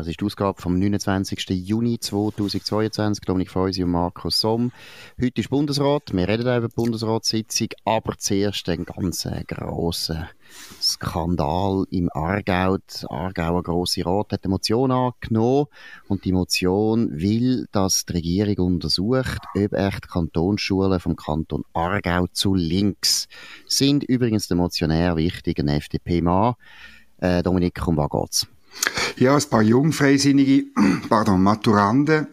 Das ist die Ausgabe vom 29. Juni 2022. Dominik Feusi und Markus Somm. Heute ist Bundesrat. Wir reden über die Bundesratssitzung, aber zuerst einen ganz grossen Skandal im Aargau. Der Aargauer Grosse Rat hat eine Motion angenommen und die Motion will, dass die Regierung untersucht, ob echt Kantonsschulen vom Kanton Aargau zu links sind. Übrigens der Motionär wichtig, ein FDP-Mann. Äh, Dominik, um was geht's? Ja, ein paar Jungfreisinnige, pardon, Maturanden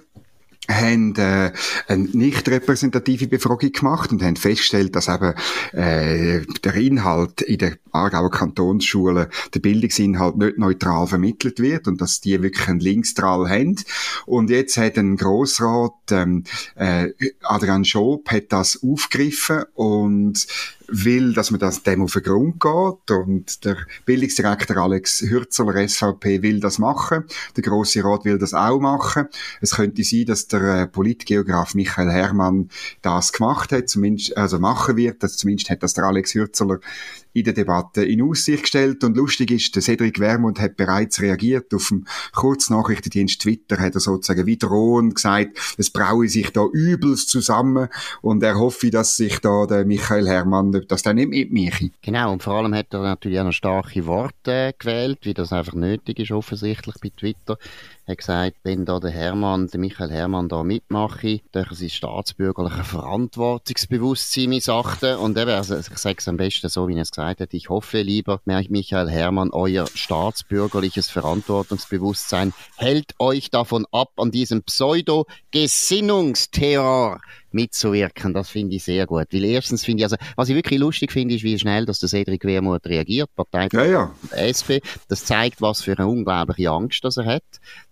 haben äh, eine nicht repräsentative Befragung gemacht und haben festgestellt, dass eben äh, der Inhalt in der Aargauer Kantonsschule, der Bildungsinhalt nicht neutral vermittelt wird und dass die wirklich einen Linksstrahl haben. Und jetzt hat ein Grossrat, ähm, äh, Adrian Schob, hat das aufgegriffen und will, dass man das dem auf den Grund geht und der Bildungsdirektor Alex Hürzeler, SVP, will das machen. Der Grosse Rat will das auch machen. Es könnte sein, dass der äh, Politgeograf Michael Herrmann das gemacht hat, zumindest, also machen wird. Das, zumindest hat das der Alex Hürzeler in der Debatte in Aussicht gestellt. Und lustig ist, der Cedric Wermund hat bereits reagiert. Auf dem Kurznachrichtendienst Twitter hat er sozusagen wie drohend gesagt, es braue sich da übelst zusammen und er hoffe, dass sich da der Michael Herrmann, dass der nicht mitmache. Genau, und vor allem hat er natürlich auch noch starke Worte gewählt, wie das einfach nötig ist offensichtlich bei Twitter hat gesagt, wenn da der Hermann, der Michael Hermann da mitmache, durch sein staatsbürgerliche Verantwortungsbewusstsein missachten. Und eben, also ich sage es am besten so, wie er es gesagt hat, ich hoffe lieber, Michael Hermann, euer staatsbürgerliches Verantwortungsbewusstsein hält euch davon ab, an diesem Pseudo-Gesinnungsterror mitzuwirken. Das finde ich sehr gut. Weil erstens finde ich, also, was ich wirklich lustig finde, ist, wie schnell, dass der Cedric Wermuth reagiert, Partei ja, ja. der SP. Das zeigt, was für eine unglaubliche Angst das er hat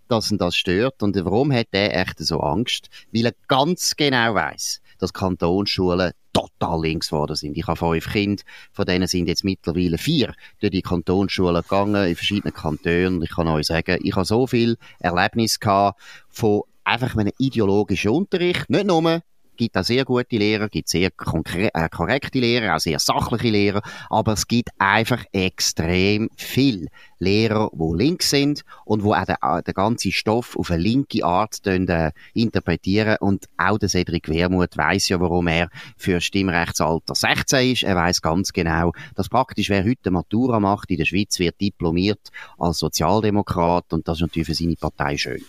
dass ihn das stört. Und warum hat er echt so Angst? Weil er ganz genau weiß, dass Kantonsschulen total links geworden sind. Ich habe fünf Kinder, von denen sind jetzt mittlerweile vier durch die Kantonsschulen gegangen, in verschiedenen Kantonen. Ich kann euch sagen, ich habe so viel Erlebnis gehabt von einfach einem ideologischen Unterricht, nicht nur gibt auch sehr gute Lehrer, gibt sehr äh, korrekte Lehrer, auch sehr sachliche Lehrer, aber es gibt einfach extrem viel Lehrer, die links sind und wo auch den, äh, den ganzen Stoff auf eine linke Art äh, interpretieren und auch der Cedric Wermuth weiß ja, warum er für Stimmrechtsalter 16 ist. Er weiß ganz genau, dass praktisch wer heute Matura macht in der Schweiz, wird diplomiert als Sozialdemokrat und das ist natürlich für seine Partei schön.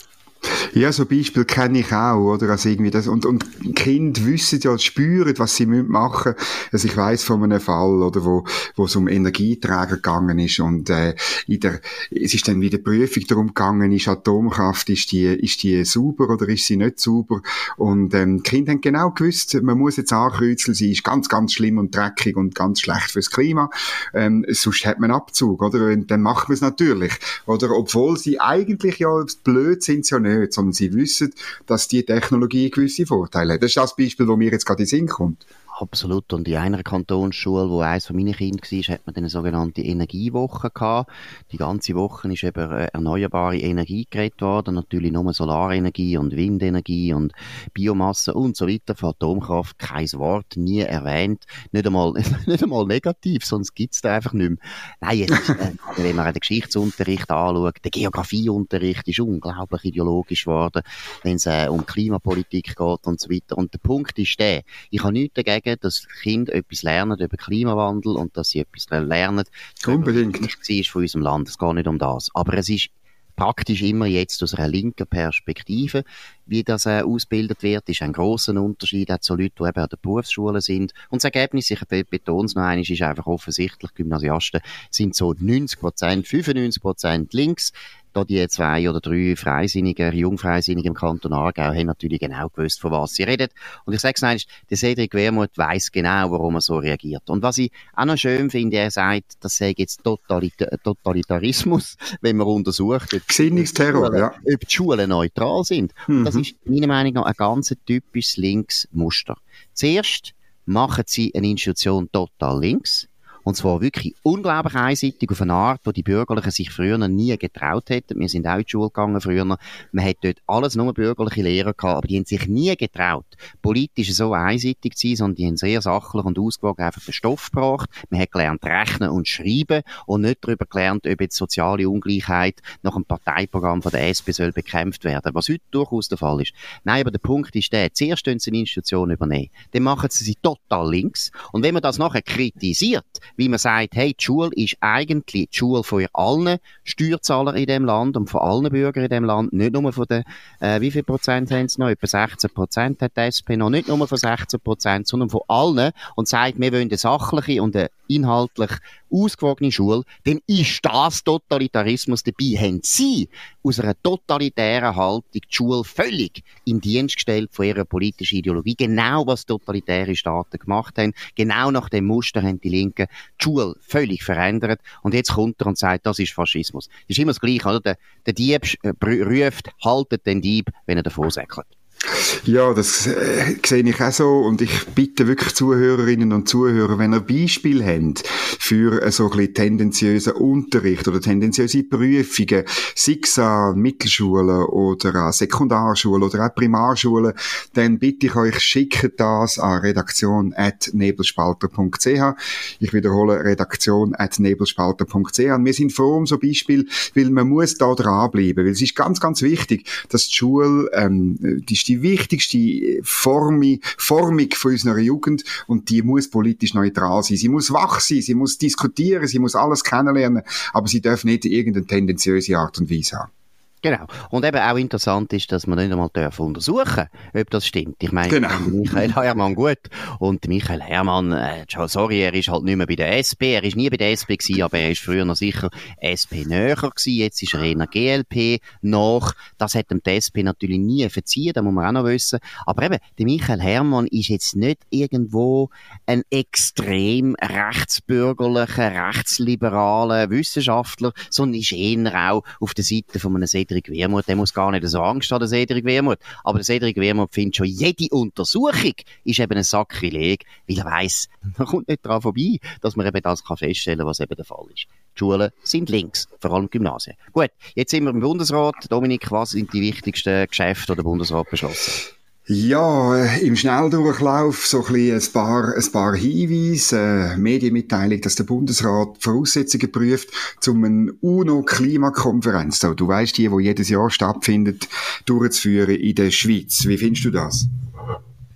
Ja, so Beispiel kenne ich auch, oder? Also irgendwie das, und, und Kinder wissen ja, spüren, was sie machen müssen. Also ich weiß von einem Fall, oder, wo, wo es um Energieträger gegangen ist und, äh, in der, es ist dann wieder Prüfung darum gegangen, ist Atomkraft, ist die, ist die sauber oder ist sie nicht sauber? Und, ähm, die Kinder haben genau gewusst, man muss jetzt ankreuzeln, sie ist ganz, ganz schlimm und dreckig und ganz schlecht fürs Klima. Ähm, sonst hat man Abzug, oder? Und dann macht man es natürlich. Oder, obwohl sie eigentlich ja blöd sind, ja nicht, sondern sie wissen, dass die Technologie gewisse Vorteile hat. Das ist das Beispiel, das mir jetzt gerade in den Sinn kommt. Absolut. Und in einer Kantonsschule, wo eines von meinen Kindern war, hat man eine sogenannte Energiewoche gehabt. Die ganze Woche ist eben äh, erneuerbare Energie geredet worden. Natürlich nur Solarenergie und Windenergie und Biomasse und so weiter. Von Atomkraft kein Wort, nie erwähnt. Nicht einmal, nicht einmal negativ, sonst gibt's da einfach nicht mehr. Nein, jetzt, äh, wenn man den Geschichtsunterricht anschaut, der Geografieunterricht ist unglaublich ideologisch geworden, wenn es äh, um Klimapolitik geht und so weiter. Und der Punkt ist der, ich habe nichts dagegen, sagen, dass Kinder etwas lernen über Klimawandel und dass sie etwas lernen, Unbedingt. was von unserem Land. Es geht nicht um das. Aber es ist praktisch immer jetzt aus einer linken Perspektive, wie das äh, ausgebildet wird, ist ein großer Unterschied auch zu Leuten, die eben an der Berufsschule sind. Und das Ergebnis, ich betone es noch einmal, ist einfach offensichtlich, Gymnasiasten sind so 90 Prozent, 95 Prozent links, da die zwei oder drei Freisinnige, Jungfreisinnige im Kanton Aargau haben natürlich genau gewusst, von was sie reden. Und ich sage es noch der Cedric Wermuth weiß genau, warum er so reagiert. Und was ich auch noch schön finde, er sagt, das sei jetzt Totalita Totalitarismus, wenn man untersucht, ob, Gesinnungsterror, Schulen, ja. ob die Schulen neutral sind. Mhm. Das ist meiner Meinung nach ein ganz typisches Linksmuster. Zuerst machen sie eine Institution total links, Und zwar wirklich unglaublich einseitig auf eine Art, wo die Bürgerlichen sich früher nie getraut hätten. Wir sind auch in die Schule gegangen früher. Man hat dort alles nur bürgerliche Lehrer gehabt, aber die haben sich nie getraut, politisch so einseitig zu sein, sondern die haben sehr sachlich und ausgewogen einfach den Stoff gebracht. Man hat gelernt rechnen und schreiben und nicht darüber gelernt, ob jetzt soziale Ungleichheit nach dem Parteiprogramm von der SP soll bekämpft werden, was heute durchaus der Fall ist. Nein, aber der Punkt ist der, zuerst sie eine Institution übernehmen, dann machen sie sie total links und wenn man das nachher kritisiert, wie man sagt, hey, die Schule ist eigentlich die Schule von allen Steuerzahlern in dem Land und von allen Bürgern in dem Land, nicht nur von den, äh, wie viel Prozent haben sie noch? Etwa 16 Prozent hat die SP noch, nicht nur von 16 Prozent, sondern von allen und sagt, wir wollen eine sachliche und eine inhaltlich ausgewogene Schule, dann ist das Totalitarismus dabei. Haben Sie aus einer totalitären Haltung die Schule völlig in Dienst gestellt von ihrer politischen Ideologie. Genau was totalitäre Staaten gemacht haben. Genau nach dem Muster haben die Linken die Schule völlig verändert. Und jetzt kommt er und sagt, das ist Faschismus. Das ist immer das Gleiche, oder? Der, der Dieb äh, ruft, haltet den Dieb, wenn er davor säckelt. Ja, das äh, sehe ich auch so und ich bitte wirklich Zuhörerinnen und Zuhörer, wenn ihr Beispiel habt für äh, so ein bisschen tendenziösen Unterricht oder tendenziöse Prüfungen, sei es an Mittelschulen oder an Sekundarschulen oder auch Primarschulen, dann bitte ich euch, schickt das an redaktion.nebelspalter.ch. Ich wiederhole, redaktion.nebelspalter.ch. Wir sind froh um so Beispiel, weil man muss da dranbleiben, weil es ist ganz, ganz wichtig, dass die Schule, ähm, die die wichtigste Formung, Formung von unserer Jugend und die muss politisch neutral sein. Sie muss wach sein, sie muss diskutieren, sie muss alles kennenlernen, aber sie darf nicht irgendeine tendenziöse Art und Weise haben. Genau. Und eben auch interessant ist, dass man nicht einmal dürfen untersuchen ob das stimmt. Ich meine, genau. Michael Hermann gut. Und Michael Hermann, äh, sorry, er ist halt nicht mehr bei der SP. Er ist nie bei der SP gewesen, aber er ist früher noch sicher SP näher gewesen. Jetzt ist er in der GLP noch. Das hat dem die SP natürlich nie verziehen, da muss man auch noch wissen. Aber eben, der Michael Hermann ist jetzt nicht irgendwo ein extrem rechtsbürgerlicher, rechtsliberaler Wissenschaftler, sondern ist eher auch auf der Seite von einem Cedric Wermuth, der muss gar nicht so Angst haben, der Cedric Wermuth. Aber der Cedric Wermuth findet schon, jede Untersuchung ist eben ein Sakrileg, weil er weiss, man kommt nicht daran vorbei, dass man eben das kann feststellen kann, was eben der Fall ist. Die Schulen sind links, vor allem Gymnasien. Gut, jetzt sind wir im Bundesrat. Dominik, was sind die wichtigsten Geschäfte, die der Bundesrat beschlossen ja, im Schnelldurchlauf so ein, ein, paar, ein paar Hinweise, äh, Medienmitteilung, dass der Bundesrat Voraussetzungen prüft, zum eine UNO-Klimakonferenz, so, du weißt die, wo jedes Jahr stattfindet, durchzuführen in der Schweiz. Wie findest du das?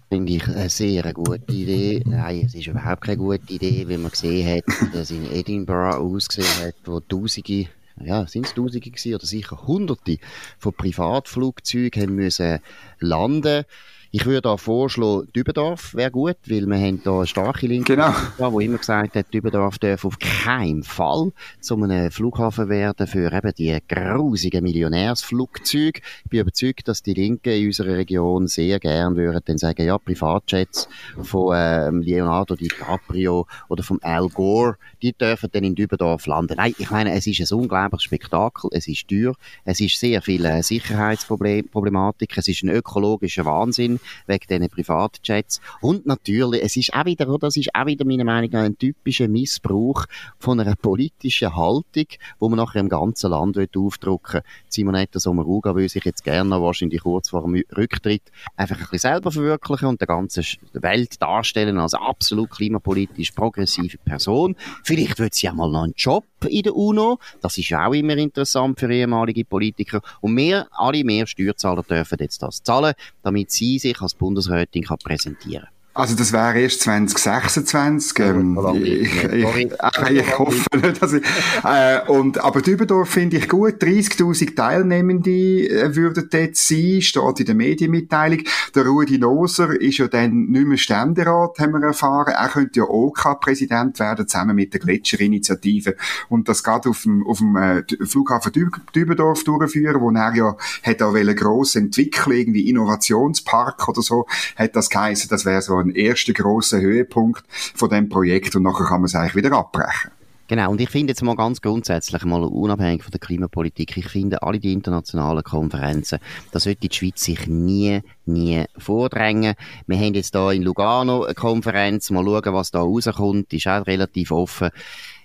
Finde ich eine sehr gute Idee. Nein, es ist überhaupt keine gute Idee, wie man gesehen hat, dass in Edinburgh ausgesehen hat, wo Tausende ja, sind es Tausende oder sicher Hunderte von Privatflugzeugen haben müssen landen ich würde da vorschlagen, Dübendorf wäre gut, weil wir haben da eine starke Linke, genau. wo immer gesagt hat, Dübendorf darf auf keinen Fall zu einem Flughafen werden für eben die grusigen Millionärsflugzeuge. Ich bin überzeugt, dass die Linken in unserer Region sehr gern würden dann sagen, ja, Privatjets von ähm, Leonardo DiCaprio oder vom Al Gore, die dürfen dann in Dübendorf landen. Nein, ich meine, es ist ein unglaubliches Spektakel, es ist teuer, es ist sehr viel Sicherheitsproblematik, es ist ein ökologischer Wahnsinn, wegen diesen Privatjets. Und natürlich, es ist auch wieder, oder, das ist auch wieder meiner Meinung nach ein typischer Missbrauch von einer politischen Haltung, wo man nachher im ganzen Land aufdrücken will. Simonetta Sommaruga will sich jetzt gerne wahrscheinlich kurz vor dem Rücktritt einfach ein bisschen selber verwirklichen und der ganzen Welt darstellen als absolut klimapolitisch progressive Person. Vielleicht wird sie ja mal noch einen Job in der UNO. Das ist auch immer interessant für ehemalige Politiker. Und wir, alle mehr Steuerzahler dürfen jetzt das zahlen, damit sie sich als Bundesrätin kann präsentieren kann. Also das wäre erst 2026. Ähm, ich, ich, ich, ich, hoffe nicht, dass ich, äh, und, aber Dübendorf finde ich gut. 30.000 Teilnehmende äh, würden dort sein, steht in der Medienmitteilung. Der Rudi Loser ist ja dann nicht mehr Ständerat, haben wir erfahren. Er könnte ja OK-Präsident werden, zusammen mit der Gletscherinitiative. Und das geht auf dem, auf dem äh, Flughafen Dübendorf durchführen, wo er ja hat auch eine grosse Entwicklung, irgendwie Innovationspark oder so, hat das geheißen, das wäre so ein erster grosser Höhepunkt von dem Projekt und nachher kann man es eigentlich wieder abbrechen. Genau, und ich finde jetzt mal ganz grundsätzlich, mal unabhängig von der Klimapolitik, ich finde alle die internationalen Konferenzen, da sollte die Schweiz sich nie, nie vordrängen. Wir haben jetzt da in Lugano eine Konferenz, mal schauen, was da rauskommt, ist auch relativ offen.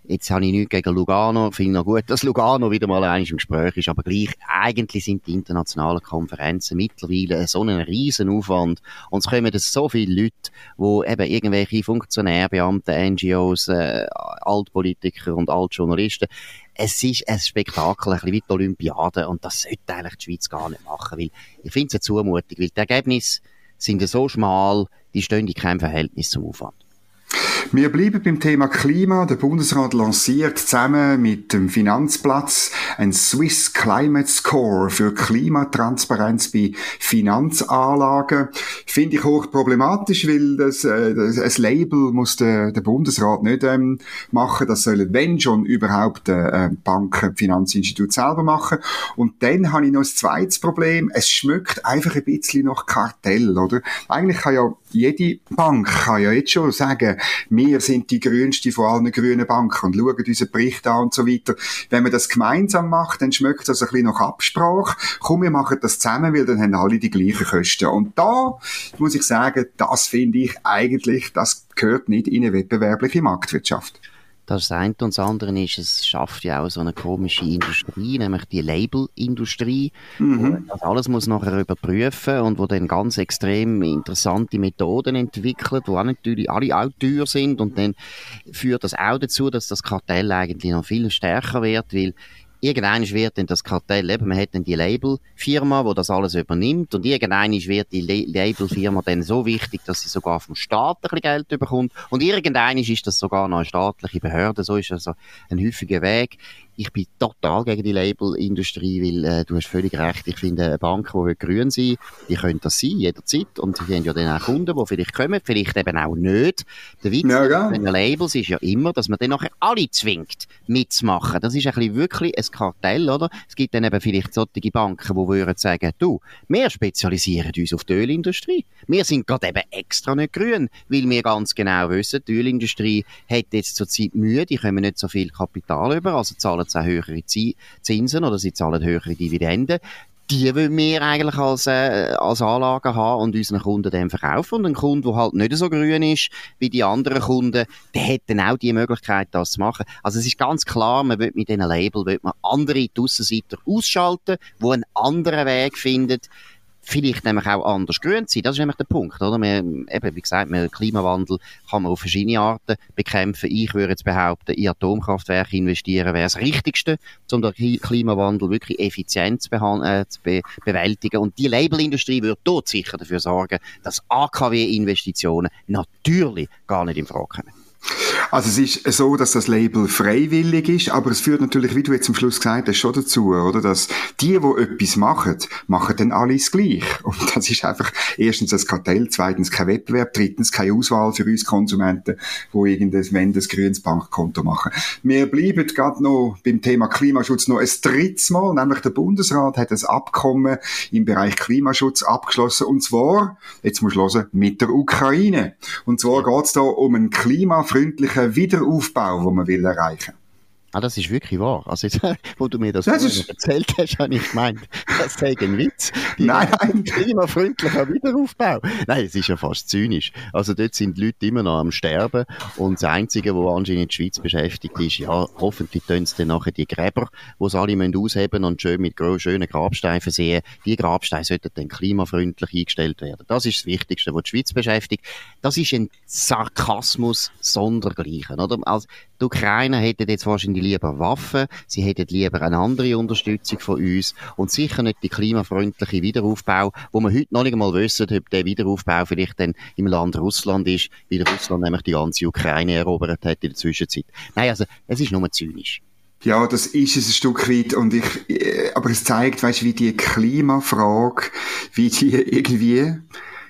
Jetzt habe ich nichts gegen Lugano. Ich finde noch gut, dass Lugano wieder mal eins im Gespräch ist. Aber gleich, eigentlich sind die internationalen Konferenzen mittlerweile so einen riesen Aufwand. Und es kommen so viele Leute, wo eben irgendwelche Funktionäre, Beamte, NGOs, äh, Altpolitiker und Altjournalisten, es ist ein Spektakel, ein bisschen wie die Olympiade. Und das sollte eigentlich die Schweiz gar nicht machen. Weil ich finde es eine Zumutung, weil die Ergebnisse sind so schmal, die stehen in keinem Verhältnis zum Aufwand. Wir bleiben beim Thema Klima. Der Bundesrat lanciert zusammen mit dem Finanzplatz ein Swiss Climate Score für Klimatransparenz bei Finanzanlagen. Finde ich hoch problematisch, weil das, äh, das ein Label muss der, der Bundesrat nicht ähm, machen. Das sollen, wenn schon, überhaupt äh, Banken, Finanzinstitute selber machen. Und dann habe ich noch ein zweites Problem. Es schmeckt einfach ein bisschen nach Kartell, oder? Eigentlich kann ja jede Bank kann ja jetzt schon sagen, wir sind die grünste von allen grünen Banken und schauen unseren Bericht an und so weiter. Wenn man das gemeinsam macht, dann schmeckt das ein bisschen nach Absprache. Komm, wir machen das zusammen, weil dann haben alle die gleichen Kosten. Und da muss ich sagen, das finde ich eigentlich, das gehört nicht in eine wettbewerbliche Marktwirtschaft. Das eine und das andere ist, es schafft ja auch so eine komische Industrie, nämlich die Labelindustrie, mhm. das alles muss nachher überprüfen und wo dann ganz extrem interessante Methoden entwickelt, wo auch natürlich alle auch teuer sind und dann führt das auch dazu, dass das Kartell eigentlich noch viel stärker wird, weil irgendwann wird dann das Kartell, eben, man hat dann die Labelfirma, die das alles übernimmt und irgendwann wird die Labelfirma dann so wichtig, dass sie sogar vom Staat ein bisschen Geld bekommt und irgendwann ist das sogar noch eine staatliche Behörde, so ist also ein häufiger Weg ich bin total gegen die Labelindustrie, weil äh, du hast völlig recht. Ich finde, eine Bank, die grün sein die können das sein, jederzeit. Und sie haben ja dann auch Kunden, die vielleicht kommen, vielleicht eben auch nicht. Der Witz ja, ja. bei den Labels ist ja immer, dass man dann nachher alle zwingt, mitzumachen. Das ist ein bisschen wirklich ein Kartell, oder? Es gibt dann eben vielleicht solche Banken, die würden sagen, du, wir spezialisieren uns auf die Ölindustrie. Wir sind gerade eben extra nicht grün, weil wir ganz genau wissen, die Ölindustrie hat jetzt zurzeit Mühe, die kommen nicht so viel Kapital über, also zahlen zahlen auch höhere Zinsen oder sie zahlen höhere Dividenden die wollen wir eigentlich als, äh, als Anlage haben und unseren Kunden dann verkaufen. Und ein Kunde, der halt nicht so grün ist wie die anderen Kunden, der hat dann auch die Möglichkeit, das zu machen. Also es ist ganz klar, man will mit diesen Label will man andere Aussenseiter ausschalten, die einen anderen Weg finden, vielleicht nämlich auch anders grün sein. Das ist nämlich der Punkt, oder? Man, eben, wie gesagt, man, Klimawandel kann man auf verschiedene Arten bekämpfen. Ich würde jetzt behaupten, in Atomkraftwerke investieren wäre das Richtigste, um den Klimawandel wirklich effizient zu, äh, zu be bewältigen. Und die Labelindustrie würde dort sicher dafür sorgen, dass AKW-Investitionen natürlich gar nicht in Frage kommen. Also es ist so, dass das Label freiwillig ist, aber es führt natürlich, wie du jetzt am Schluss gesagt hast, schon dazu, oder, dass die, die etwas machen, machen dann alles gleich. Und das ist einfach erstens ein Kartell, zweitens kein Wettbewerb, drittens keine Auswahl für uns Konsumenten, wo irgendein, wenn das grünes Bankkonto machen. Wir bleiben gerade noch beim Thema Klimaschutz noch ein drittes Mal, nämlich der Bundesrat hat ein Abkommen im Bereich Klimaschutz abgeschlossen, und zwar, jetzt muss hören, mit der Ukraine. Und zwar geht es da um einen klimafreundlichen Wiederaufbau, den man will erreichen will. Ah, das ist wirklich wahr. Also jetzt, wo du mir das, das ist... erzählt hast, habe ich gemeint, das sei ein Witz. Die nein, nein. Klimafreundlicher Wiederaufbau. Nein, es ist ja fast zynisch. Also dort sind die Leute immer noch am Sterben und das Einzige, was anscheinend die Schweiz beschäftigt ist, ja, hoffentlich tun sie dann nachher die Gräber, die sie alle müssen ausheben und schön mit schönen Grabsteinen versehen. Die Grabsteine sollten dann klimafreundlich eingestellt werden. Das ist das Wichtigste, was die Schweiz beschäftigt. Das ist ein Sarkasmus sondergleichen, oder? Also, die Ukraine hätten jetzt wahrscheinlich lieber Waffen, sie hätten lieber eine andere Unterstützung von uns und sicher nicht die klimafreundliche Wiederaufbau, wo wir heute noch nicht einmal wissen, ob der Wiederaufbau vielleicht dann im Land Russland ist, weil Russland nämlich die ganze Ukraine erobert hat in der Zwischenzeit. Nein, also es ist nur zynisch. Ja, das ist es ein Stück weit und ich, äh, aber es zeigt, weißt, wie die Klimafrage, wie die irgendwie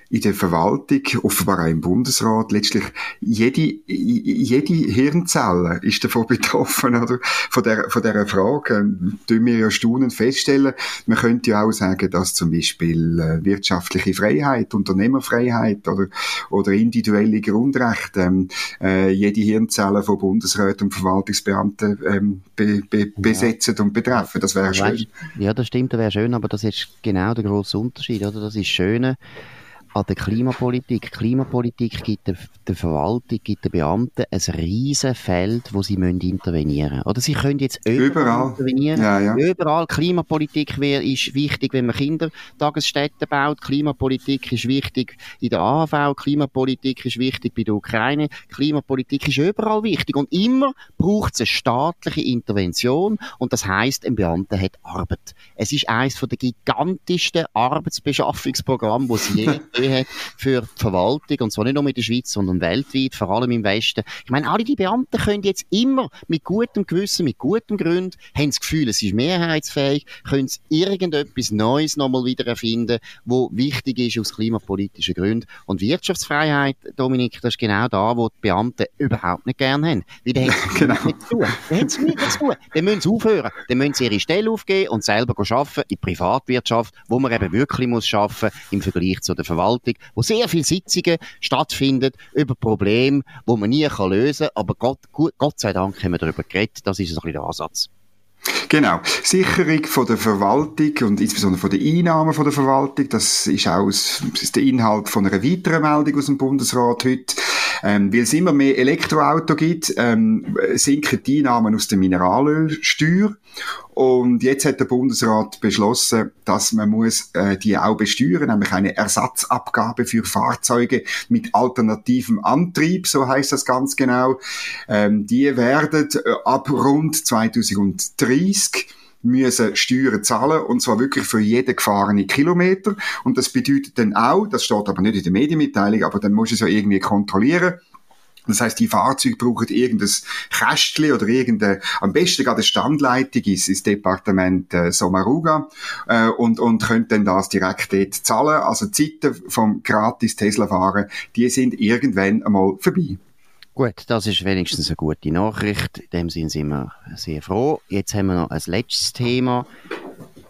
in der Verwaltung, offenbar auch im Bundesrat, letztlich jede, jede Hirnzelle ist davon betroffen, oder? Von der, von dieser Frage. Tun wir ja staunend feststellen. Man könnte ja auch sagen, dass zum Beispiel äh, wirtschaftliche Freiheit, Unternehmerfreiheit oder, oder individuelle Grundrechte ähm, äh, jede Hirnzelle von Bundesräten und Verwaltungsbeamten ähm, be, be, besetzen und betreffen. Das wäre schön. Ja, das stimmt, das wäre schön, aber das ist genau der grosse Unterschied, oder? Das ist Schöne an der Klimapolitik. Klimapolitik gibt der, der Verwaltung, gibt den Beamten ein riesen Feld, wo sie müssen intervenieren müssen. Oder sie können jetzt überall, überall. intervenieren. Ja, ja. Überall. Klimapolitik wär, ist wichtig, wenn man Kindertagesstätten baut. Klimapolitik ist wichtig in der AHV. Klimapolitik ist wichtig bei der Ukraine. Klimapolitik ist überall wichtig. Und immer braucht es eine staatliche Intervention. Und das heißt, ein Beamter hat Arbeit. Es ist eines der gigantischsten Arbeitsbeschaffungsprogramme, die sie je hat für die Verwaltung, und zwar nicht nur in der Schweiz, sondern weltweit, vor allem im Westen. Ich meine, alle die Beamten können jetzt immer mit gutem Gewissen, mit gutem Grund, haben das Gefühl, es ist mehrheitsfähig, können sie irgendetwas Neues nochmal wieder erfinden, wo wichtig ist aus klimapolitischen Gründen. Und Wirtschaftsfreiheit, Dominik, das ist genau da, wo die Beamten überhaupt nicht gerne haben. Weil dann haben genau. nichts zu tun. Dann haben nichts zu tun. Dann müssen sie aufhören. Dann müssen sie ihre Stelle aufgeben und selber arbeiten in Privatwirtschaft, wo man eben wirklich muss arbeiten im Vergleich zu der Verwaltung. Verwaltung, wo sehr viele Sitzungen stattfinden über Probleme, wo man nie kann lösen kann. Aber Gott, Gott sei Dank haben wir darüber geredet. Das ist ein bisschen der Ansatz. Genau. Sicherung von der Verwaltung und insbesondere von den Einnahmen von der Verwaltung, das ist auch das ist der Inhalt von einer weiteren Meldung aus dem Bundesrat heute. Ähm, weil es immer mehr Elektroauto gibt, ähm, sinken die Einnahmen aus der Mineralölsteuer. Und jetzt hat der Bundesrat beschlossen, dass man muss äh, die auch besteuern, nämlich eine Ersatzabgabe für Fahrzeuge mit alternativem Antrieb, so heißt das ganz genau. Ähm, die werden äh, ab rund 2030 müssen Steuern zahlen und zwar wirklich für jeden gefahrenen Kilometer und das bedeutet dann auch, das steht aber nicht in der Medienmitteilung, aber dann muss es ja irgendwie kontrollieren, das heißt, die Fahrzeuge brauchen irgendein Kästchen oder irgendeine, am besten gerade eine Standleitung ist, ins Departement äh, Somaruga äh, und, und können dann das direkt dort zahlen. Also die Zeiten vom gratis Tesla-Fahren, die sind irgendwann einmal vorbei. Gut, das ist wenigstens eine gute Nachricht. In dem Sinne sind wir sehr froh. Jetzt haben wir noch ein letztes Thema,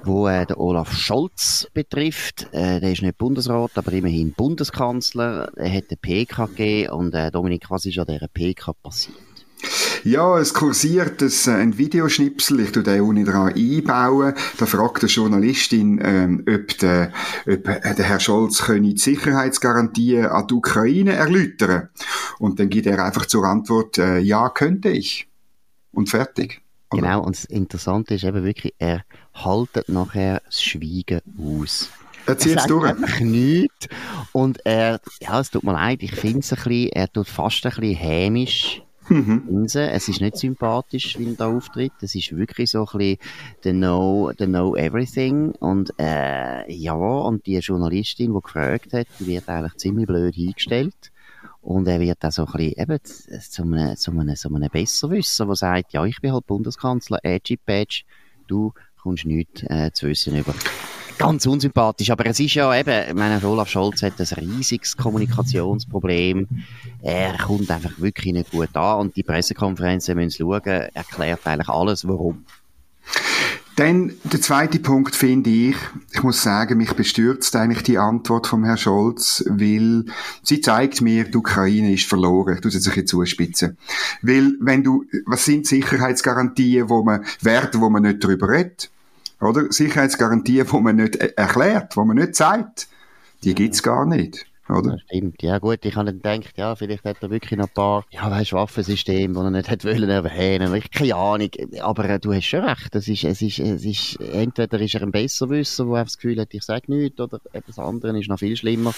wo äh, der Olaf Scholz betrifft. Äh, der ist nicht Bundesrat, aber immerhin Bundeskanzler. Er hat eine PK gegeben und äh, Dominik, was ist an dieser PK passiert? Ja, es kursiert ein, äh, ein Videoschnipsel, ich tue den ohne dran einbauen. Da fragt eine Journalistin, ähm, ob, der, ob der Herr Scholz könne die Sicherheitsgarantien an die Ukraine erläutern. Und dann gibt er einfach zur Antwort, äh, ja, könnte ich. Und fertig. Oder? Genau, und das Interessante ist eben wirklich, er haltet nachher das Schweigen aus. Er zieht es durch. einfach nichts. Und er, ja, es tut mir leid, ich finde es ein bisschen, er tut fast ein bisschen hämisch Mhm. Es ist nicht sympathisch, wie er da auftritt. Es ist wirklich so ein bisschen the know, the know everything. Und, äh, ja, und die Journalistin, die gefragt hat, die wird eigentlich ziemlich blöd hingestellt. Und er wird auch so ein bisschen eben zu einem, zu einem, zu einem Besserwisser, der sagt, ja, ich bin halt Bundeskanzler, Edgy Badge, du kommst nichts äh, zu wissen über. Ganz unsympathisch, aber es ist ja eben, ich meine, Olaf Scholz hat ein riesiges Kommunikationsproblem. Er kommt einfach wirklich nicht gut an und die Pressekonferenzen müssen schauen, erklärt eigentlich alles, warum. Dann der zweite Punkt finde ich, ich muss sagen, mich bestürzt eigentlich die Antwort vom Herrn Scholz, weil sie zeigt mir, die Ukraine ist verloren. Ich tue es jetzt zuspitzen. Weil, wenn du, was sind Sicherheitsgarantien, wo man, Werte, wo man nicht drüber redet? Oder? Sicherheitsgarantien, wo man nicht erklärt, wo man nicht sagt, die gibt's gar nicht. Oder? Das stimmt. Ja, gut, ich habe dann gedacht, ja, vielleicht hat er wirklich noch ein paar, ja, weißt, Waffensysteme, die er nicht hat wollen erwähnen. Ich, keine Ahnung. Aber äh, du hast schon recht. Das ist, es ist, es ist, entweder ist er ein Besserwisser, der das Gefühl hat, ich sage nichts, oder etwas anderes ist noch viel schlimmer.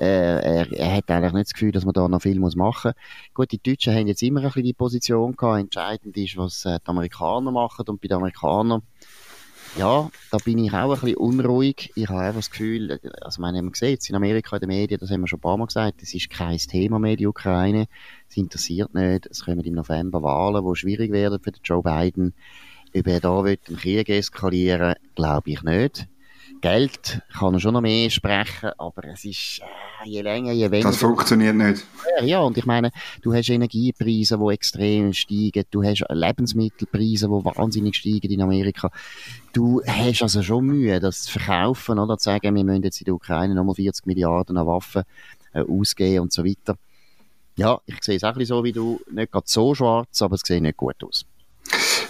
Äh, er, er hat eigentlich nicht das Gefühl, dass man da noch viel muss machen muss. Gut, die Deutschen haben jetzt immer ein bisschen die Position gehabt. Entscheidend ist, was äh, die Amerikaner machen. Und bei den Amerikanern, ja, da bin ich auch ein bisschen unruhig. Ich habe einfach das Gefühl, also man hat gesehen, in Amerika in den Medien, das haben wir schon ein paar Mal gesagt, das ist kein Thema mehr, die Ukraine. Es interessiert nicht. Es kommen im November Wahlen, die schwierig werden für den Joe Biden. Ob er da einen Krieg eskalieren glaube ich nicht. Geld kann er schon noch mehr sprechen, aber es ist äh, je länger, je weniger. Das funktioniert nicht. Ja, und ich meine, du hast Energiepreise, die extrem steigen, du hast Lebensmittelpreise, die wahnsinnig steigen in Amerika. Du hast also schon Mühe, das zu verkaufen oder zu sagen, wir müssen jetzt in der Ukraine nochmal 40 Milliarden an Waffen äh, ausgeben und so weiter. Ja, ich sehe es auch ein bisschen so wie du, nicht gerade so schwarz, aber es sieht nicht gut aus.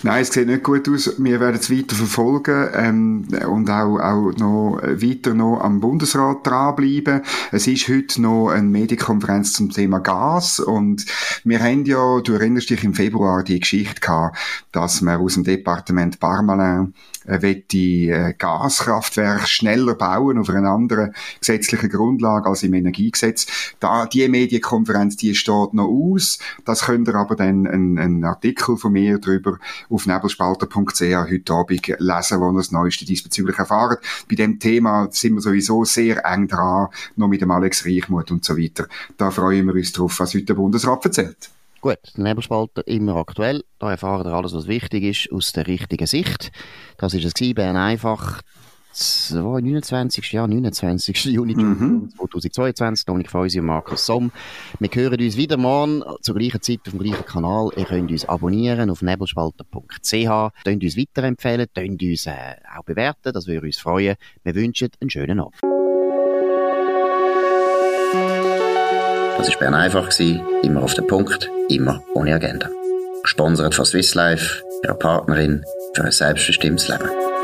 Nein, es sieht nicht gut aus. Wir werden es weiter verfolgen ähm, und auch, auch noch weiter noch am Bundesrat dranbleiben. Es ist heute noch eine Medienkonferenz zum Thema Gas und wir haben ja, du erinnerst dich im Februar die Geschichte gehabt, dass man aus dem Departement Parmalin äh, die äh, Gaskraftwerke schneller bauen auf einer anderen gesetzlichen Grundlage als im Energiegesetz. Da, die Medienkonferenz, die steht noch aus. Das könnt ihr aber dann einen, Artikel von mir drüber auf nebelspalter.ch heute Abend lesen, wo ihr das Neueste diesbezüglich erfahrt. Bei dem Thema sind wir sowieso sehr eng dran, noch mit dem Alex Reichmuth und so weiter. Da freuen wir uns drauf, was heute der Bundesrat erzählt. Gut, der Nebelspalter immer aktuell. Da erfahren wir alles, was wichtig ist, aus der richtigen Sicht. Das ist es Bern einfach. 29. Ja, 29. Juni mhm. 2022. Dominik Feusi und Markus Somm. Wir hören uns wieder morgen zur gleichen Zeit auf dem gleichen Kanal. Ihr könnt uns abonnieren auf nebelspalter.ch. Könnt uns weiterempfehlen, könnt uns äh, auch bewerten. Das würde uns freuen. Wir wünschen einen schönen Abend. Das war Bern einfach, immer auf den Punkt, immer ohne Agenda. Gesponsert von Swiss Life, ihrer Partnerin für ein selbstbestimmtes Leben.